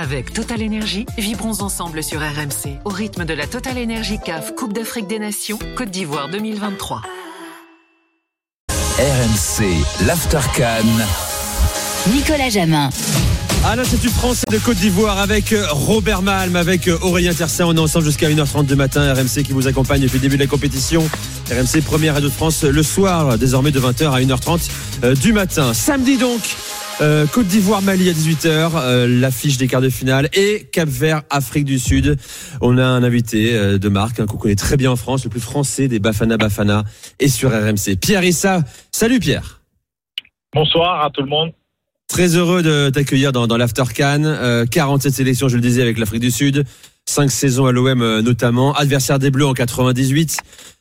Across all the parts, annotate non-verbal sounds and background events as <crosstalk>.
Avec Total Energy, vibrons ensemble sur RMC au rythme de la Total Energy CAF Coupe d'Afrique des Nations Côte d'Ivoire 2023. RMC, l'Aftercan. Nicolas Jamin. Ah là, c'est du français de Côte d'Ivoire avec euh, Robert Malm, avec euh, Aurélien Tersin. On est ensemble jusqu'à 1h30 du matin. RMC qui vous accompagne depuis le début de la compétition. RMC première radio de France le soir, désormais de 20h à 1h30 euh, du matin. Samedi donc, Côte d'Ivoire Mali à 18h, l'affiche des quarts de finale et Cap Vert Afrique du Sud. On a un invité de marque hein, qu'on connaît très bien en France, le plus français des Bafana Bafana et sur RMC. Pierre Issa. Salut Pierre. Bonsoir à tout le monde. Très heureux de t'accueillir dans, dans l'After Can. Euh, 47 sélections, je le disais, avec l'Afrique du Sud. 5 saisons à l'OM euh, notamment. Adversaire des Bleus en 98.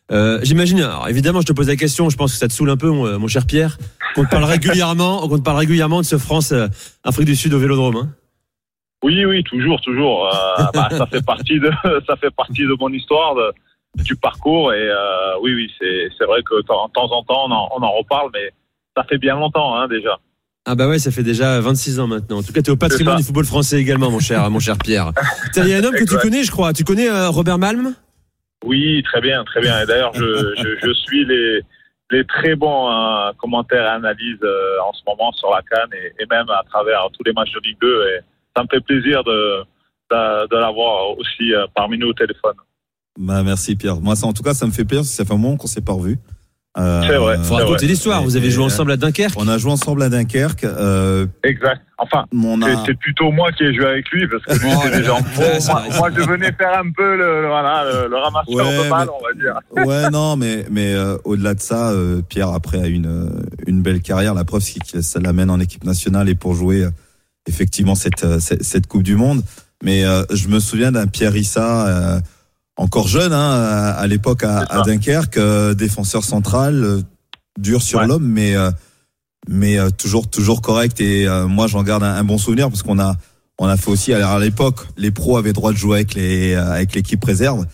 Euh, J'imagine, alors évidemment, je te pose la question, je pense que ça te saoule un peu, mon, mon cher Pierre. On te parle régulièrement, <laughs> on parle régulièrement de ce France-Afrique du Sud au Vélodrome. Hein. oui, oui, toujours, toujours. Euh, <laughs> bah, ça fait partie de, ça fait partie de mon histoire, de, du parcours. Et euh, oui, oui, c'est vrai que de temps en temps, on en, on en reparle, mais ça fait bien longtemps hein, déjà. Ah bah ouais, ça fait déjà 26 ans maintenant. En tout cas, tu es au patrimoine du football français également, mon cher, mon cher Pierre. Il y a un homme que tu connais, je crois. Tu connais euh, Robert Malm? Oui, très bien, très bien. Et d'ailleurs, je, je, je, suis les, les très bons euh, commentaires et analyses euh, en ce moment sur la Cannes et, même à travers tous les matchs de Ligue 2. Et ça me fait plaisir de, de, l'avoir aussi parmi nous au téléphone. Bah merci Pierre. Moi, ça, en tout cas, ça me fait plaisir. Ça fait un moment qu'on s'est pas revus. Euh, c'est vrai. Faut raconter l'histoire. Vous avez joué ensemble à Dunkerque. On a joué ensemble à Dunkerque. Euh, exact. Enfin, a... c'est plutôt moi qui ai joué avec lui parce que <laughs> lui oh, déjà moi, moi, je venais faire un peu le, voilà, le, le ramasseur ouais, de balles, on va dire. <laughs> Ouais, non, mais mais euh, au-delà de ça, euh, Pierre après a une une belle carrière. La preuve c'est que ça l'amène en équipe nationale et pour jouer effectivement cette, cette, cette Coupe du Monde. Mais je me souviens d'un Pierre Issa encore jeune hein, à, l'époque à, à, Dunkerque, euh, défenseur central, euh, dur sur l'homme, mais euh, mais toujours toujours correct. Et moi, j'en garde un, bon souvenir parce qu'on a on a fait aussi à l'époque, les pros avaient droit de jouer avec les avec l'équipe réserve.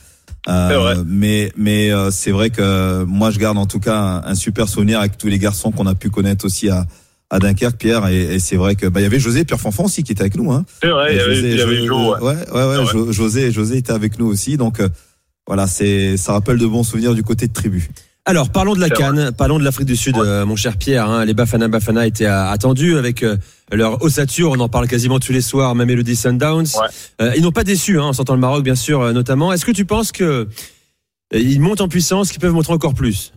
mais mais c'est vrai que moi, je garde en tout cas un, super souvenir avec tous les garçons qu'on a pu connaître aussi à à Dunkerque, Pierre, et, et c'est vrai que bah il y avait José Pierre Fanfan aussi qui était avec nous. Hein. C'est vrai, il y avait, José, il y avait ouais, ouais, ouais, José, José était avec nous aussi, donc euh, voilà, c'est ça rappelle de bons souvenirs du côté de tribu. Alors parlons de la Cannes, parlons de l'Afrique du Sud, euh, mon cher Pierre. Hein, les Bafana Bafana étaient euh, attendus avec leur ossature, on en parle quasiment tous les soirs, même Elodie Sundowns. ils n'ont pas déçu, hein, en sortant le Maroc bien sûr notamment. Est-ce que tu penses que ils montent en puissance, qu'ils peuvent montrer encore plus?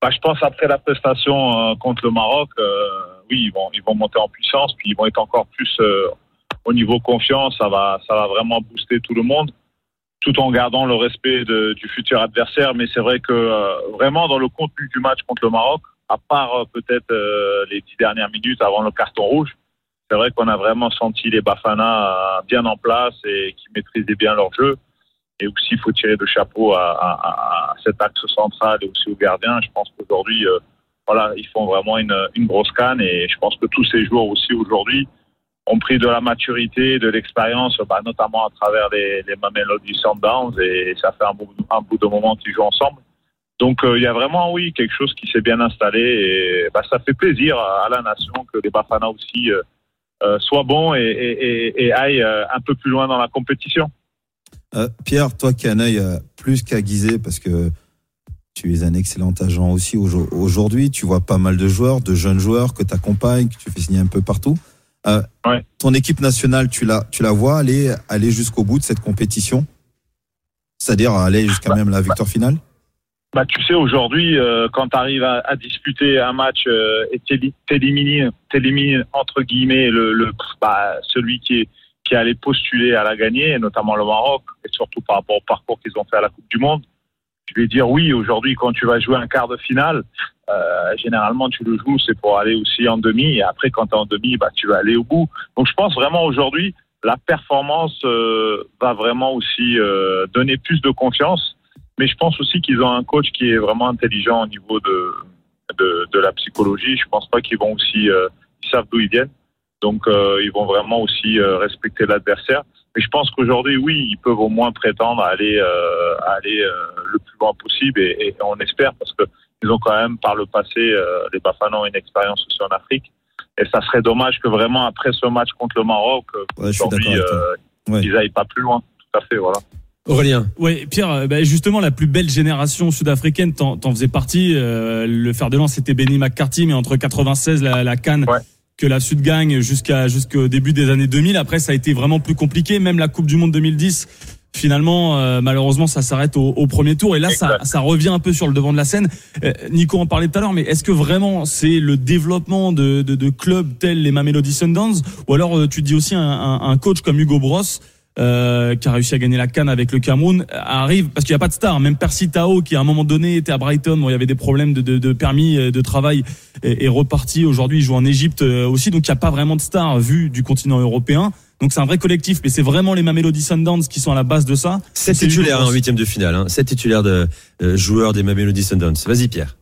Bah, je pense après la prestation euh, contre le Maroc, euh, oui, ils vont, ils vont monter en puissance, puis ils vont être encore plus euh, au niveau confiance. Ça va, ça va vraiment booster tout le monde, tout en gardant le respect de, du futur adversaire. Mais c'est vrai que vraiment dans le contenu du match contre le Maroc, à part peut-être les dix dernières minutes avant le carton rouge, c'est vrai qu'on a vraiment senti les Bafana bien en place et qui maîtrisaient bien leur jeu. Et aussi, il faut tirer le chapeau à, cet axe central et aussi aux gardiens. Je pense qu'aujourd'hui, euh, voilà, ils font vraiment une, grosse canne et je pense que tous ces joueurs aussi aujourd'hui ont pris de la maturité, de l'expérience, bah, notamment à travers les, les Mamelody Sundowns et ça fait un bout, de moment qu'ils jouent ensemble. Donc euh, il y a vraiment, oui, quelque chose qui s'est bien installé et bah, ça fait plaisir à la nation que les Bafana aussi euh, soient bons et, aillent un peu plus loin dans la compétition. Euh, Pierre, toi qui as un œil euh, plus qu'aiguisé, parce que tu es un excellent agent aussi aujourd'hui, tu vois pas mal de joueurs, de jeunes joueurs que tu accompagnes, que tu fais signer un peu partout. Euh, ouais. Ton équipe nationale, tu la, tu la vois aller, aller jusqu'au bout de cette compétition? C'est-à-dire aller jusqu'à bah, même la victoire bah, finale? bah, Tu sais, aujourd'hui, euh, quand tu arrives à, à, disputer un match euh, et t'élimines, entre guillemets, le, le, bah, celui qui est qui allaient postuler à la gagner, notamment le Maroc, et surtout par rapport au parcours qu'ils ont fait à la Coupe du Monde. Je vais dire oui, aujourd'hui, quand tu vas jouer un quart de finale, euh, généralement tu le joues, c'est pour aller aussi en demi, et après quand tu es en demi, bah, tu vas aller au bout. Donc je pense vraiment aujourd'hui, la performance euh, va vraiment aussi euh, donner plus de confiance, mais je pense aussi qu'ils ont un coach qui est vraiment intelligent au niveau de, de, la psychologie. Je pense pas qu'ils vont aussi, savent d'où ils viennent. Donc, euh, ils vont vraiment aussi euh, respecter l'adversaire. Mais je pense qu'aujourd'hui, oui, ils peuvent au moins prétendre à aller, euh, à aller euh, le plus loin possible et, et, on espère parce que ils ont quand même par le passé, les Bafana ont une expérience aussi en Afrique. Et ça serait dommage que vraiment après ce match contre le Maroc, Ouais, aujourd'hui, euh, Ouais. ils n'aillent pas plus loin. Tout à fait, voilà. Aurélien. Ouais, Pierre, bah, justement, la plus belle génération sud-africaine, t'en, t'en faisais partie. euh, le fer de lance, c'était Benny McCarthy, mais entre 96, la, la Cannes, Ouais. Que la Sud gagne jusqu'à jusqu'au début des années 2000. Après, ça a été vraiment plus compliqué. Même la Coupe du Monde 2010, finalement, euh, malheureusement, ça s'arrête au, au premier tour. Et là, ça, revient un peu sur le devant de la scène. Euh, Nico en parlait tout à l'heure, mais est-ce que vraiment c'est le développement de, de, de clubs tels les Mamelody Sundowns, ou alors euh, tu dis aussi un, un, un coach comme Hugo Bros? Euh, qui a réussi à gagner la canne avec le Cameroun, arrive parce qu'il n'y a pas de star. Même Percy Tao, qui à un moment donné était à Brighton, où il y avait des problèmes de, de, de permis euh, de travail, est, est reparti. Aujourd'hui, il joue en Égypte euh, aussi, donc il n'y a pas vraiment de star vu du continent européen. Donc c'est un vrai collectif, mais c'est vraiment les Mamelody Sundowns qui sont à la base de ça. Sept titulaires en huitième de finale. Hein. Sept titulaires de euh, joueurs des Mamelody Sundowns. Vas-y Pierre.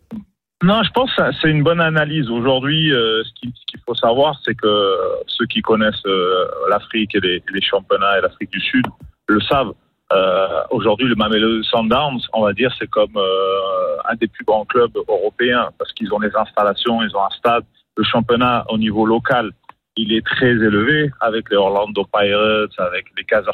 Non, je pense que c'est une bonne analyse. Aujourd'hui, euh, ce qu'il faut savoir, c'est que ceux qui connaissent euh, l'Afrique et les, championnats et l'Afrique du Sud le savent. Euh, Aujourd'hui, le Mamelody Sundowns, on va dire, c'est comme un des plus grands clubs européens parce qu'ils ont les installations, ils ont un stade. Le championnat au niveau local, il est très élevé avec les Orlando Pirates, avec les Kaiser.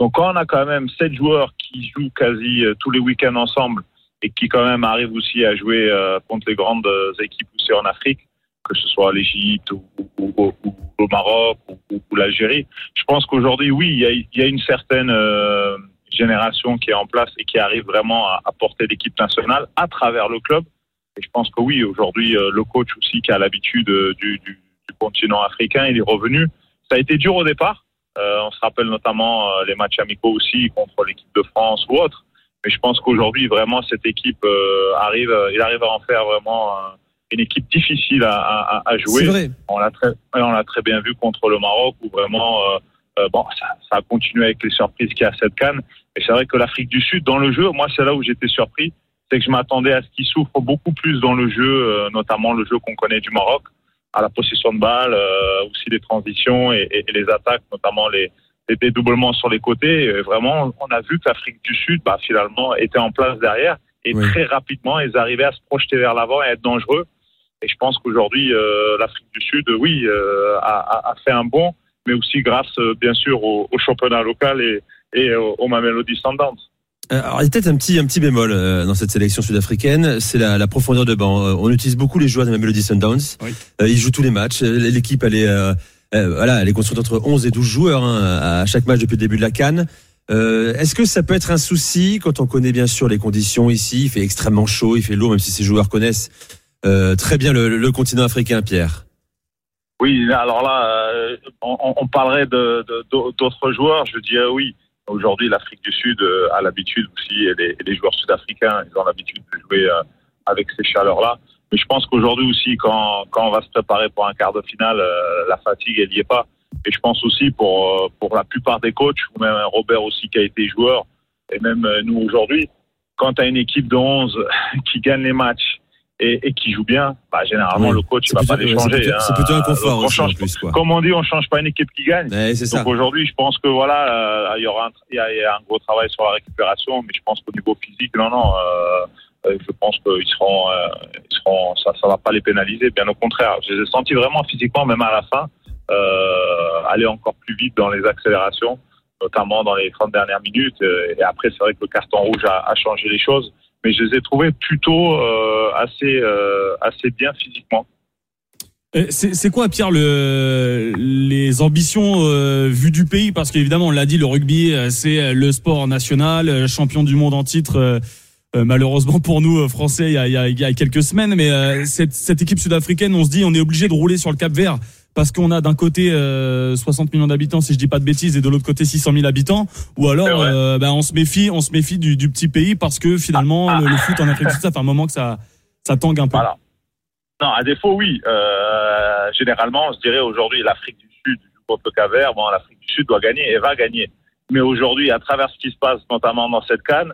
Donc, quand on a quand même sept joueurs qui jouent quasi tous les week-ends ensemble et qui quand même arrivent aussi à jouer euh, contre les grandes euh, équipes aussi en Afrique, que ce soit l'Égypte ou, ou, le Maroc ou, l'Algérie. Je pense qu'aujourd'hui, oui, il y a, une certaine euh, génération qui est en place et qui arrive vraiment à, porter l'équipe nationale à travers le club. Et je pense que oui, aujourd'hui, le coach aussi qui a l'habitude du, continent africain, il est revenu. Ça a été dur au départ. On se rappelle notamment les matchs amicaux aussi contre l'équipe de France ou autre. Mais je pense qu'aujourd'hui, vraiment, cette équipe euh, arrive, euh, il arrive à en faire vraiment euh, une équipe difficile à, à, à jouer. C'est vrai. On l'a très, on l'a très bien vu contre le Maroc où vraiment, euh, euh, bon, ça, ça a continué avec les surprises qu'il y a à cette canne. Et c'est vrai que l'Afrique du Sud, dans le jeu, moi, c'est là où j'étais surpris, c'est que je m'attendais à ce qu'ils souffrent beaucoup plus dans le jeu, euh, notamment le jeu qu'on connaît du Maroc, à la possession de balle, euh, aussi les transitions et, et- et les attaques, notamment les, les dédoublements sur les côtés. Et vraiment, on a vu que l'Afrique du Sud, bah, finalement, était en place derrière. Et Oui. très rapidement, ils arrivaient à se projeter vers l'avant et à être dangereux. Et je pense qu'aujourd'hui, euh, l'Afrique du Sud, oui, euh, a, fait un bond, mais aussi grâce, euh, bien sûr, au, au championnat local et, et au, au Mamelody Sundowns. Euh, Alors, il y a peut-être un petit, un petit bémol euh, dans cette sélection sud-africaine, c'est la, la profondeur de banc. On utilise beaucoup les joueurs de Mamelody Sundowns. Oui. Euh, ils jouent tous les matchs. L'équipe, elle est, voilà, elle est construite entre 11 et 12 joueurs hein, à chaque match depuis le début de la Cannes. Euh, Est-ce que ça peut être un souci quand on connaît bien sûr les conditions ici? Il fait extrêmement chaud, il fait lourd, même si ces joueurs connaissent euh, très bien le, continent africain, Pierre. Oui, alors là, euh, on, parlerait d'autres joueurs. Je dirais oui. Aujourd'hui, l'Afrique du Sud euh, a l'habitude aussi, et les, et les joueurs sud-africains, ils ont l'habitude de jouer euh, avec ces chaleurs-là. Mais je pense qu'aujourd'hui aussi, quand, quand on va se préparer pour un quart de finale, euh, la fatigue, elle n'y est pas. Et je pense aussi pour, euh, pour la plupart des coachs, ou même Robert aussi qui a été joueur, et même euh, nous aujourd'hui, quand tu as une équipe de 11 <laughs> qui gagne les matchs et, et qui joue bien, bah, généralement, Oui. le coach ne va plutôt, pas les c'est changer. plutôt- hein. c'est plutôt un confort on aussi en change plus. Quoi. comme on dit, on change pas une équipe qui gagne. Ouais. Donc aujourd'hui, je pense que voilà, euh, il y aura un, y a, il y a un gros travail sur la récupération, mais je pense qu'au niveau physique, non, non, euh, je pense qu'ils seront, euh, ils seront, ça, ça va pas les pénaliser. Bien au contraire, je les ai sentis vraiment physiquement, même à la fin, euh, aller encore plus vite dans les accélérations, notamment dans les 30 dernières minutes. Euh, Et après, c'est vrai que le carton rouge a, changé les choses, mais je les ai trouvés plutôt assez, assez bien physiquement. C'est quoi, Pierre, le, les ambitions euh, vues du pays? Parce qu'évidemment, on l'a dit, le rugby, c'est le sport national, champion du monde en titre. Euh, malheureusement pour nous euh, Français, il y a, il y quelques semaines, mais euh, cette, cette équipe sud-africaine, on se dit, on est obligé de rouler sur le Cap Vert parce qu'on a d'un côté euh, 60 millions d'habitants, si je dis pas de bêtises, et de l'autre côté 600 000 habitants, ou alors bah, on se méfie, on se méfie du, du petit pays parce que finalement Ah, ah. le, le foot en Afrique du Sud, ça fait un moment que ça, ça tangue un peu. Voilà. Non, à défaut, oui. Généralement, je dirais aujourd'hui, l'Afrique du Sud contre le Cap-Vert. Bon, l'Afrique du Sud doit gagner et va gagner. Mais aujourd'hui, à travers ce qui se passe, notamment dans cette canne,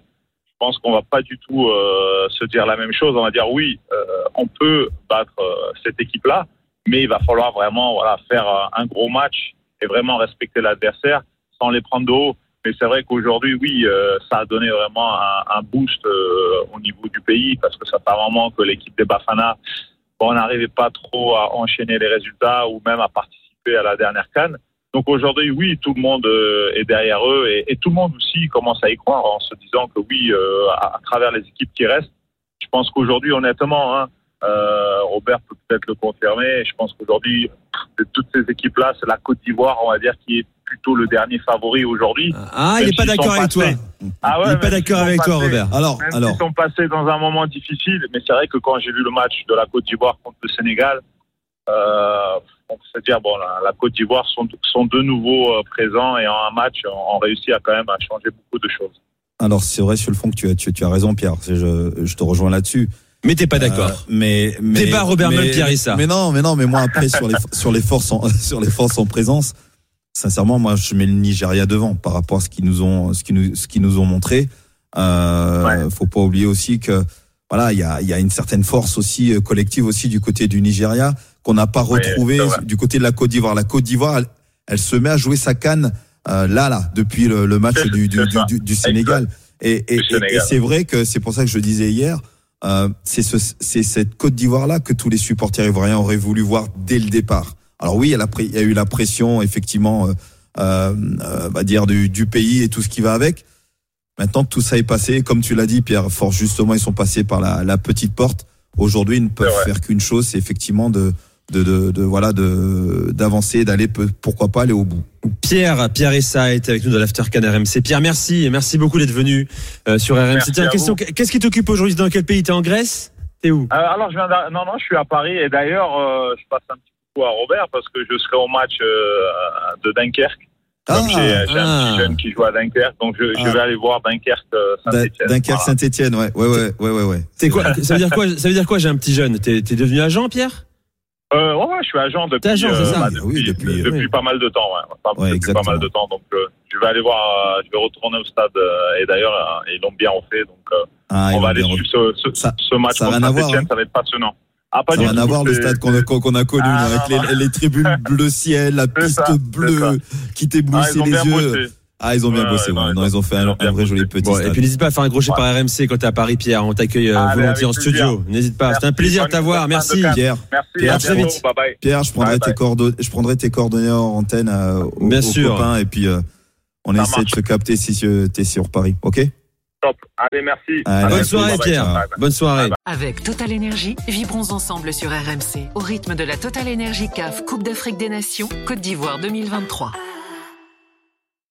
je pense qu'on va pas du tout euh, se dire la même chose. On va dire oui, euh, on peut battre euh, cette équipe-là, mais il va falloir vraiment faire un gros match et vraiment respecter l'adversaire sans les prendre de haut. Mais c'est vrai qu'aujourd'hui, oui, ça a donné vraiment un, boost au niveau du pays parce que ça fait un moment que l'équipe des Bafana n'arrivait pas trop à enchaîner les résultats ou même à participer à la dernière canne. Donc aujourd'hui, oui, tout le monde euh, est derrière eux et, et, tout le monde aussi commence à y croire en se disant que oui, euh, à, à, travers les équipes qui restent, je pense qu'aujourd'hui, honnêtement, hein, euh, Robert peut peut-être le confirmer. Je pense qu'aujourd'hui, de toutes ces équipes-là, c'est la Côte d'Ivoire, on va dire, qui est plutôt le dernier favori aujourd'hui. Ah, il n'est pas d'accord avec toi. Ah ouais, il n'est pas d'accord avec toi, Robert. Alors, même alors. Ils sont passés dans un moment difficile, mais c'est vrai que quand j'ai vu le match de la Côte d'Ivoire contre le Sénégal, on peut dire bon, la, la Côte d'Ivoire sont, sont de nouveau euh, présents et en un match, on, on réussit à quand même à changer beaucoup de choses. Alors c'est vrai sur le fond que tu as, tu, tu as raison, Pierre. Je, je te rejoins là-dessus. Mais t'es pas d'accord. Euh, mais, mais débat Robert Mel, Pierre Issa. Mais non, mais non, mais moi après sur les <laughs> sur les forces en, <laughs> sur les forces en présence, sincèrement, moi je mets le Nigeria devant par rapport à ce qu'ils nous ont ce qu'ils nous ce qu'ils nous ont montré. Euh, ouais. Faut pas oublier aussi que voilà, il y a il y a une certaine force aussi euh, collective aussi du côté du Nigeria qu'on n'a pas retrouvé du côté de la Côte d'Ivoire. La Côte d'Ivoire, elle, elle, se met à jouer sa canne euh, là là depuis le, le match du du, du, du, Sénégal. Et, et, et, et c'est vrai que c'est pour ça que je disais hier, euh, c'est ce, cette Côte d'Ivoire là que tous les supporters ivoiriens auraient voulu voir dès le départ. Alors oui, il y a, la, il y a eu la pression effectivement, euh, euh, va dire du, du, pays et tout ce qui va avec. Maintenant que tout ça est passé, comme tu l'as dit, Pierre, fort justement, ils sont passés par la, la petite porte. Aujourd'hui, ils ne peuvent faire qu'une chose, c'est effectivement de, de, de, de, voilà de d'avancer, d'aller pourquoi pas aller au bout. Pierre, Pierre Essa est avec nous dans l'Aftercan RMC. Pierre, merci merci beaucoup d'être venu euh, sur RMC. Tiens, question, qu'est-ce qui t'occupe aujourd'hui? Dans quel pays? T'es en Grèce? T'es où? Euh, Alors, je viens non, non, je suis à Paris et d'ailleurs, euh, je passe un petit coup à Robert parce que je serai au match euh, de Dunkerque. Ah, j'ai ah. un petit jeune qui joue à Dunkerque, donc je, ah. je vais aller voir Dunkerque Saint-Etienne. Dunkerque Saint-Etienne, ouais, ouais, ouais, ouais, ouais. ouais. C'est quoi Ça veut dire quoi? Ça veut dire quoi J'ai un petit jeune? T'es devenu agent, Pierre? Euh, ouais, ouais, je suis agent depuis, agent, euh, ça bah, depuis, oui, depuis, depuis oui. pas mal de temps. Ouais, pas, ouais, depuis pas mal de temps. Donc, euh, je vais aller voir, euh, je vais retourner au stade. et d'ailleurs, ils l'ont bien fait. Donc, ah, on va aller suivre ce, ce, ça, ce match ça contre Saint-Etienne. Hein. Ça va être passionnant. Ah, pas ça n'a rien à voir le stade qu'on a, qu'on a connu ah, avec les, les, tribunes bleu ciel, la piste bleue qui t'éblouissait ah, les yeux. Bossé. Ah, ils ont bien bossé. Ouais, non, ils ont fait un, un vrai joli petit. Bon, et puis n'hésite pas à faire un crochet par RMC quand t'es à Paris, Pierre. On t'accueille euh, volontiers en studio. N'hésite pas. C'était un plaisir de t'avoir. Merci, Pierre. Merci. Pierre, très vite. Bye bye. Pierre, je prendrai bye tes coordonnées, je prendrai tes coordonnées en antenne euh, aux, bien aux sûr. copains et puis euh, on Ça essaie marche. de se capter si tu es sur Paris. Ok? Top. Allez, merci. Allez, Bonne merci. soirée. Pierre. Bye bye. Bonne soirée. Avec Total Énergie, vibrons ensemble sur RMC au rythme de la Total Énergie CAF Coupe d'Afrique des Nations Côte d'Ivoire 2023.